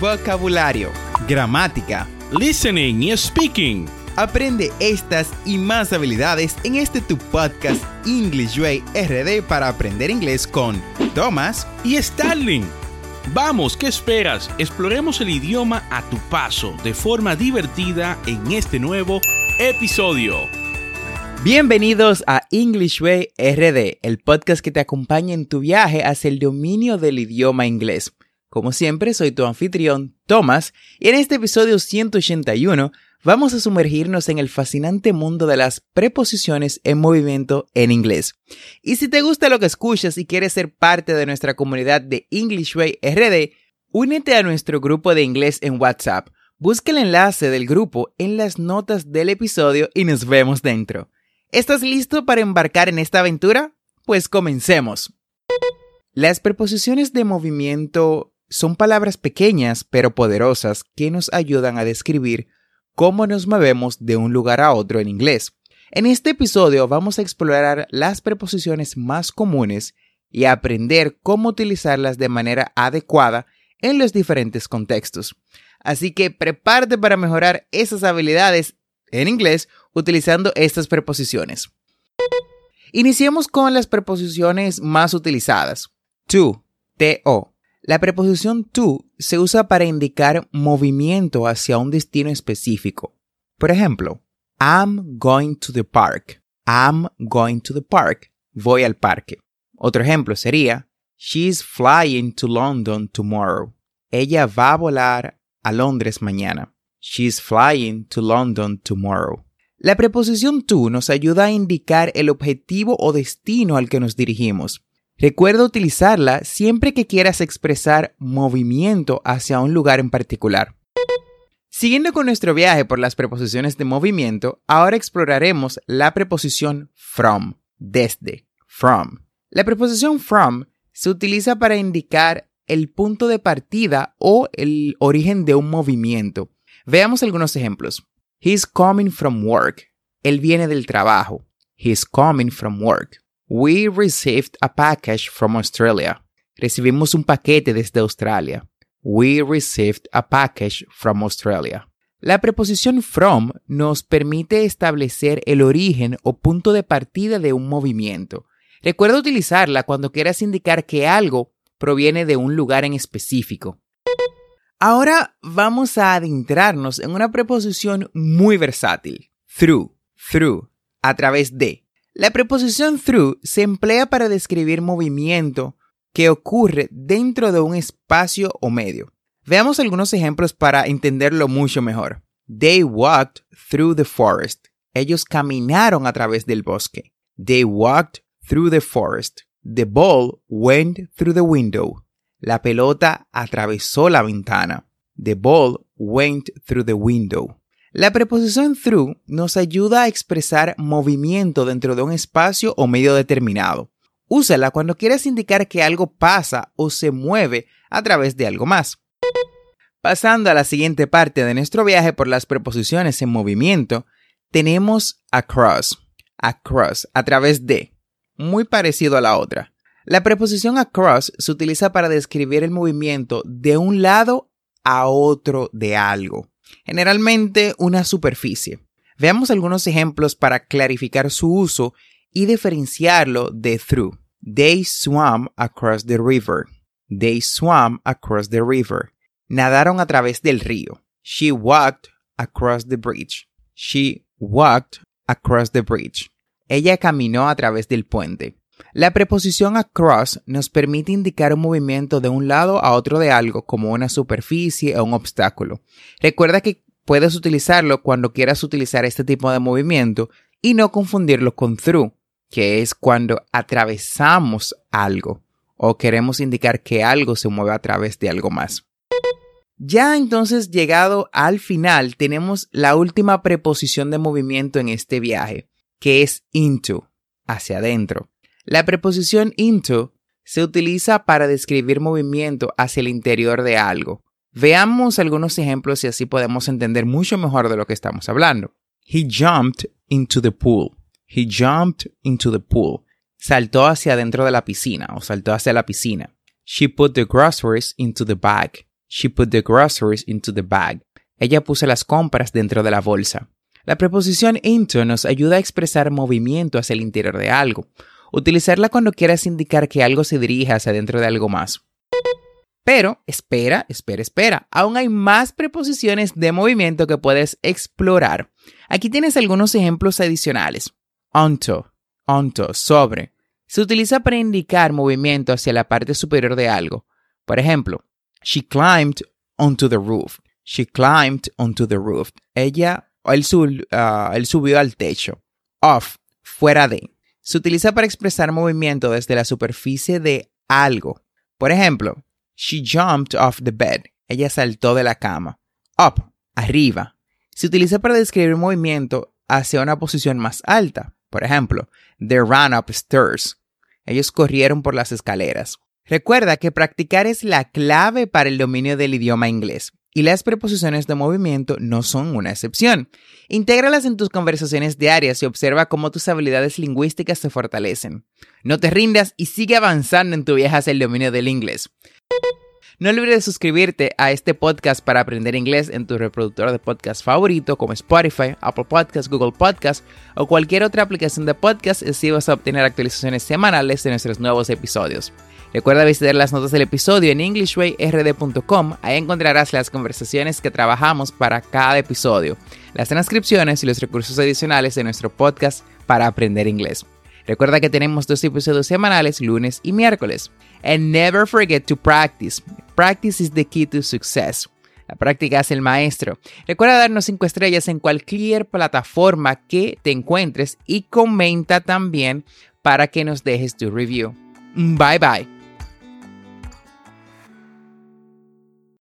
vocabulario, gramática, listening y speaking. Aprende estas y más habilidades en este tu podcast English Way RD para aprender inglés con Thomas y Starling. Vamos, ¿qué esperas? Exploremos el idioma a tu paso de forma divertida en este nuevo episodio. Bienvenidos a English Way RD, el podcast que te acompaña en tu viaje hacia el dominio del idioma inglés. Como siempre, soy tu anfitrión, Thomas, y en este episodio 181 vamos a sumergirnos en el fascinante mundo de las preposiciones en movimiento en inglés. Y si te gusta lo que escuchas y quieres ser parte de nuestra comunidad de English Way RD, únete a nuestro grupo de inglés en WhatsApp. Busca el enlace del grupo en las notas del episodio y nos vemos dentro. ¿Estás listo para embarcar en esta aventura? Pues comencemos. Las preposiciones de movimiento son palabras pequeñas pero poderosas que nos ayudan a describir cómo nos movemos de un lugar a otro en inglés. En este episodio vamos a explorar las preposiciones más comunes y aprender cómo utilizarlas de manera adecuada en los diferentes contextos. Así que prepárate para mejorar esas habilidades en inglés utilizando estas preposiciones. Iniciemos con las preposiciones más utilizadas. To, to, la preposición to se usa para indicar movimiento hacia un destino específico. Por ejemplo, I'm going to the park. I'm going to the park. Voy al parque. Otro ejemplo sería She's flying to London tomorrow. Ella va a volar a Londres mañana. She's flying to London tomorrow. La preposición to nos ayuda a indicar el objetivo o destino al que nos dirigimos. Recuerda utilizarla siempre que quieras expresar movimiento hacia un lugar en particular. Siguiendo con nuestro viaje por las preposiciones de movimiento, ahora exploraremos la preposición from, desde, from. La preposición from se utiliza para indicar el punto de partida o el origen de un movimiento. Veamos algunos ejemplos. He's coming from work. Él viene del trabajo. He's coming from work. We received a package from Australia. Recibimos un paquete desde Australia. We received a package from Australia. La preposición from nos permite establecer el origen o punto de partida de un movimiento. Recuerda utilizarla cuando quieras indicar que algo proviene de un lugar en específico. Ahora vamos a adentrarnos en una preposición muy versátil. Through, through, a través de. La preposición through se emplea para describir movimiento que ocurre dentro de un espacio o medio. Veamos algunos ejemplos para entenderlo mucho mejor. They walked through the forest. Ellos caminaron a través del bosque. They walked through the forest. The ball went through the window. La pelota atravesó la ventana. The ball went through the window. La preposición through nos ayuda a expresar movimiento dentro de un espacio o medio determinado. Úsala cuando quieras indicar que algo pasa o se mueve a través de algo más. Pasando a la siguiente parte de nuestro viaje por las preposiciones en movimiento, tenemos across. Across, a través de. Muy parecido a la otra. La preposición across se utiliza para describir el movimiento de un lado a otro de algo generalmente una superficie. Veamos algunos ejemplos para clarificar su uso y diferenciarlo de through. They swam across the river. They swam across the river. Nadaron a través del río. She walked across the bridge. She walked across the bridge. Ella caminó a través del puente. La preposición across nos permite indicar un movimiento de un lado a otro de algo como una superficie o un obstáculo. Recuerda que puedes utilizarlo cuando quieras utilizar este tipo de movimiento y no confundirlo con through, que es cuando atravesamos algo o queremos indicar que algo se mueve a través de algo más. Ya entonces llegado al final tenemos la última preposición de movimiento en este viaje, que es into, hacia adentro. La preposición into se utiliza para describir movimiento hacia el interior de algo. Veamos algunos ejemplos y así podemos entender mucho mejor de lo que estamos hablando. He jumped into the pool. He jumped into the pool. Saltó hacia adentro de la piscina o saltó hacia la piscina. She put the groceries into the bag. She put the groceries into the bag. Ella puso las compras dentro de la bolsa. La preposición into nos ayuda a expresar movimiento hacia el interior de algo. Utilizarla cuando quieras indicar que algo se dirige hacia dentro de algo más. Pero, espera, espera, espera. Aún hay más preposiciones de movimiento que puedes explorar. Aquí tienes algunos ejemplos adicionales. Onto, onto, sobre. Se utiliza para indicar movimiento hacia la parte superior de algo. Por ejemplo, she climbed onto the roof. She climbed onto the roof. Ella, él, ah, él subió al techo. Off, fuera de. Se utiliza para expresar movimiento desde la superficie de algo. Por ejemplo, she jumped off the bed. Ella saltó de la cama. Up, arriba. Se utiliza para describir movimiento hacia una posición más alta. Por ejemplo, they ran upstairs. Ellos corrieron por las escaleras. Recuerda que practicar es la clave para el dominio del idioma inglés y las preposiciones de movimiento no son una excepción. Intégralas en tus conversaciones diarias y observa cómo tus habilidades lingüísticas se fortalecen. No te rindas y sigue avanzando en tu viaje hacia el dominio del inglés. No olvides suscribirte a este podcast para aprender inglés en tu reproductor de podcast favorito como Spotify, Apple Podcasts, Google Podcasts o cualquier otra aplicación de podcast si vas a obtener actualizaciones semanales de nuestros nuevos episodios. Recuerda visitar las notas del episodio en englishwayrd.com. Ahí encontrarás las conversaciones que trabajamos para cada episodio, las transcripciones y los recursos adicionales de nuestro podcast para aprender inglés. Recuerda que tenemos dos episodios semanales, lunes y miércoles. And never forget to practice. Practice is the key to success. La práctica es el maestro. Recuerda darnos 5 estrellas en cualquier plataforma que te encuentres y comenta también para que nos dejes tu review. Bye bye.